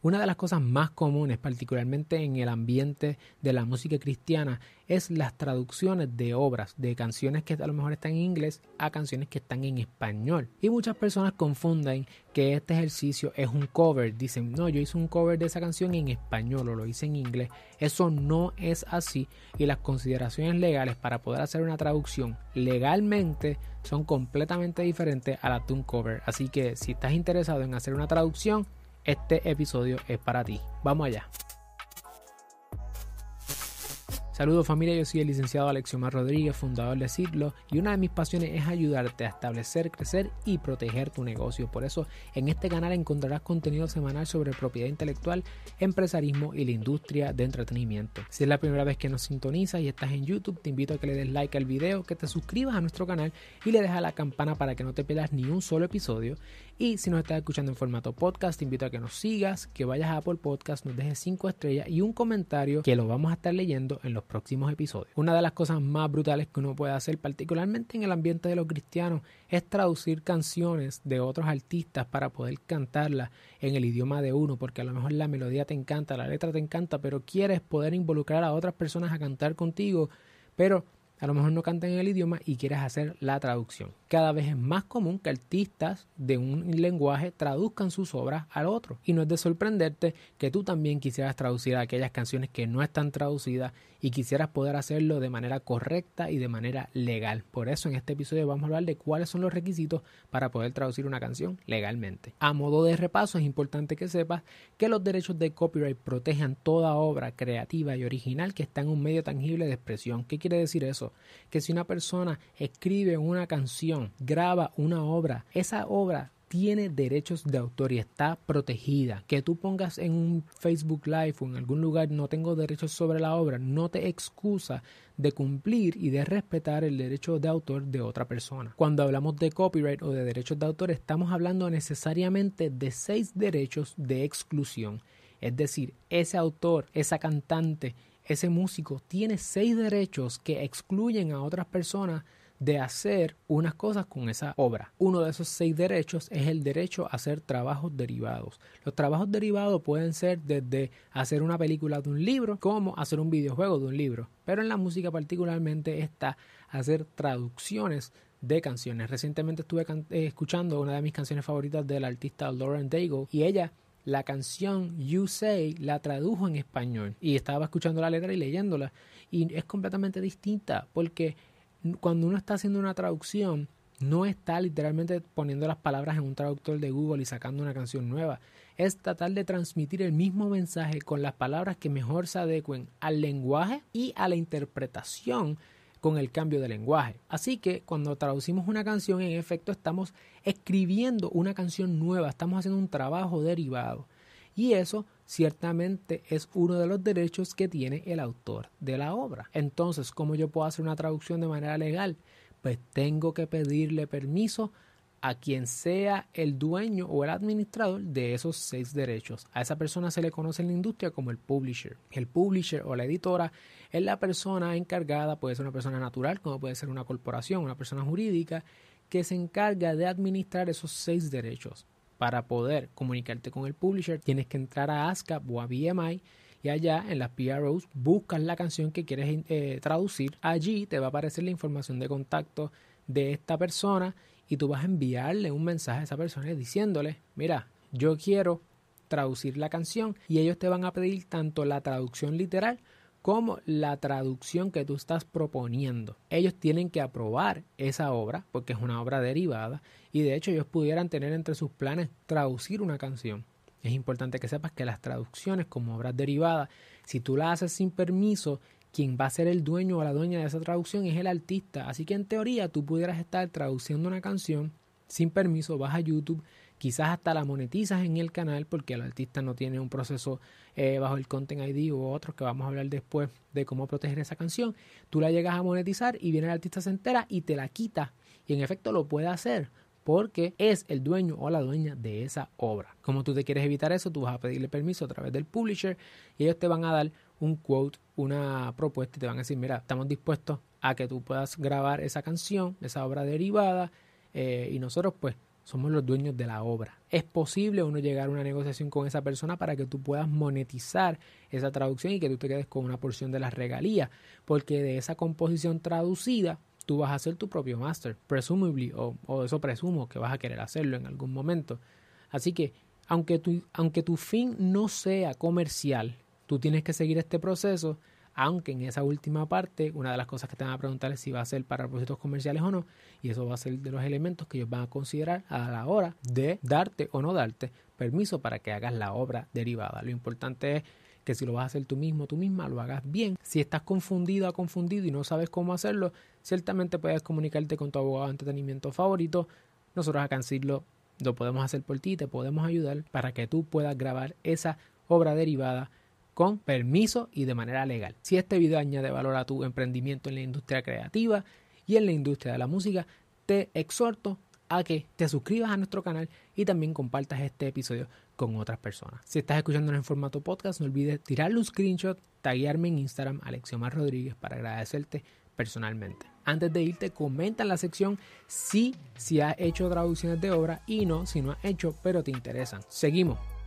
Una de las cosas más comunes, particularmente en el ambiente de la música cristiana, es las traducciones de obras, de canciones que a lo mejor están en inglés a canciones que están en español. Y muchas personas confunden que este ejercicio es un cover. Dicen, no, yo hice un cover de esa canción en español o lo hice en inglés. Eso no es así y las consideraciones legales para poder hacer una traducción legalmente son completamente diferentes a las de un cover. Así que si estás interesado en hacer una traducción, este episodio es para ti. Vamos allá. Saludos familia, yo soy el licenciado Alexiomar Rodríguez, fundador de Ciclo, y una de mis pasiones es ayudarte a establecer, crecer y proteger tu negocio. Por eso en este canal encontrarás contenido semanal sobre propiedad intelectual, empresarismo y la industria de entretenimiento. Si es la primera vez que nos sintonizas y estás en YouTube, te invito a que le des like al video, que te suscribas a nuestro canal y le dejes a la campana para que no te pierdas ni un solo episodio. Y si nos estás escuchando en formato podcast, te invito a que nos sigas, que vayas a Apple Podcast, nos dejes 5 estrellas y un comentario que lo vamos a estar leyendo en los próximos episodios. Una de las cosas más brutales que uno puede hacer, particularmente en el ambiente de los cristianos, es traducir canciones de otros artistas para poder cantarlas en el idioma de uno, porque a lo mejor la melodía te encanta, la letra te encanta, pero quieres poder involucrar a otras personas a cantar contigo, pero a lo mejor no cantan en el idioma y quieres hacer la traducción. Cada vez es más común que artistas de un lenguaje traduzcan sus obras al otro. Y no es de sorprenderte que tú también quisieras traducir aquellas canciones que no están traducidas y quisieras poder hacerlo de manera correcta y de manera legal. Por eso en este episodio vamos a hablar de cuáles son los requisitos para poder traducir una canción legalmente. A modo de repaso es importante que sepas que los derechos de copyright protegen toda obra creativa y original que está en un medio tangible de expresión. ¿Qué quiere decir eso? Que si una persona escribe una canción, graba una obra, esa obra tiene derechos de autor y está protegida. Que tú pongas en un Facebook Live o en algún lugar no tengo derechos sobre la obra, no te excusa de cumplir y de respetar el derecho de autor de otra persona. Cuando hablamos de copyright o de derechos de autor, estamos hablando necesariamente de seis derechos de exclusión. Es decir, ese autor, esa cantante, ese músico tiene seis derechos que excluyen a otras personas de hacer unas cosas con esa obra. Uno de esos seis derechos es el derecho a hacer trabajos derivados. Los trabajos derivados pueden ser desde hacer una película de un libro como hacer un videojuego de un libro, pero en la música particularmente está hacer traducciones de canciones. Recientemente estuve eh, escuchando una de mis canciones favoritas del artista Lauren Daigle y ella la canción You Say la tradujo en español y estaba escuchando la letra y leyéndola y es completamente distinta porque cuando uno está haciendo una traducción, no está literalmente poniendo las palabras en un traductor de Google y sacando una canción nueva. Es tratar de transmitir el mismo mensaje con las palabras que mejor se adecuen al lenguaje y a la interpretación con el cambio de lenguaje. Así que cuando traducimos una canción, en efecto, estamos escribiendo una canción nueva, estamos haciendo un trabajo derivado. Y eso ciertamente es uno de los derechos que tiene el autor de la obra. Entonces, ¿cómo yo puedo hacer una traducción de manera legal? Pues tengo que pedirle permiso a quien sea el dueño o el administrador de esos seis derechos. A esa persona se le conoce en la industria como el publisher. El publisher o la editora es la persona encargada, puede ser una persona natural, como puede ser una corporación, una persona jurídica, que se encarga de administrar esos seis derechos para poder comunicarte con el publisher, tienes que entrar a ASCAP o a BMI y allá en las PROs buscas la canción que quieres eh, traducir. Allí te va a aparecer la información de contacto de esta persona y tú vas a enviarle un mensaje a esa persona diciéndole, mira, yo quiero traducir la canción y ellos te van a pedir tanto la traducción literal como la traducción que tú estás proponiendo. Ellos tienen que aprobar esa obra porque es una obra derivada y de hecho ellos pudieran tener entre sus planes traducir una canción. Es importante que sepas que las traducciones como obras derivadas, si tú las haces sin permiso, quien va a ser el dueño o la dueña de esa traducción es el artista. Así que en teoría tú pudieras estar traduciendo una canción sin permiso, vas a YouTube quizás hasta la monetizas en el canal porque el artista no tiene un proceso eh, bajo el Content ID u otros que vamos a hablar después de cómo proteger esa canción. Tú la llegas a monetizar y viene el artista se entera y te la quita. Y en efecto lo puede hacer porque es el dueño o la dueña de esa obra. Como tú te quieres evitar eso, tú vas a pedirle permiso a través del publisher y ellos te van a dar un quote, una propuesta y te van a decir, mira, estamos dispuestos a que tú puedas grabar esa canción, esa obra derivada eh, y nosotros pues somos los dueños de la obra. Es posible uno llegar a una negociación con esa persona para que tú puedas monetizar esa traducción y que tú te quedes con una porción de las regalías, porque de esa composición traducida tú vas a hacer tu propio master, presumably, o, o eso presumo que vas a querer hacerlo en algún momento. Así que, aunque tu, aunque tu fin no sea comercial, tú tienes que seguir este proceso aunque en esa última parte una de las cosas que te van a preguntar es si va a ser para propósitos comerciales o no, y eso va a ser de los elementos que ellos van a considerar a la hora de darte o no darte permiso para que hagas la obra derivada. Lo importante es que si lo vas a hacer tú mismo, tú misma, lo hagas bien. Si estás confundido o confundido y no sabes cómo hacerlo, ciertamente puedes comunicarte con tu abogado de entretenimiento favorito. Nosotros acá en lo podemos hacer por ti, te podemos ayudar para que tú puedas grabar esa obra derivada con permiso y de manera legal. Si este video añade valor a tu emprendimiento en la industria creativa y en la industria de la música, te exhorto a que te suscribas a nuestro canal y también compartas este episodio con otras personas. Si estás escuchándonos en formato podcast, no olvides tirarle un screenshot, taguearme en Instagram, Alexiomar Rodríguez, para agradecerte personalmente. Antes de irte, comenta en la sección si, si has hecho traducciones de obra y no si no has hecho, pero te interesan. Seguimos.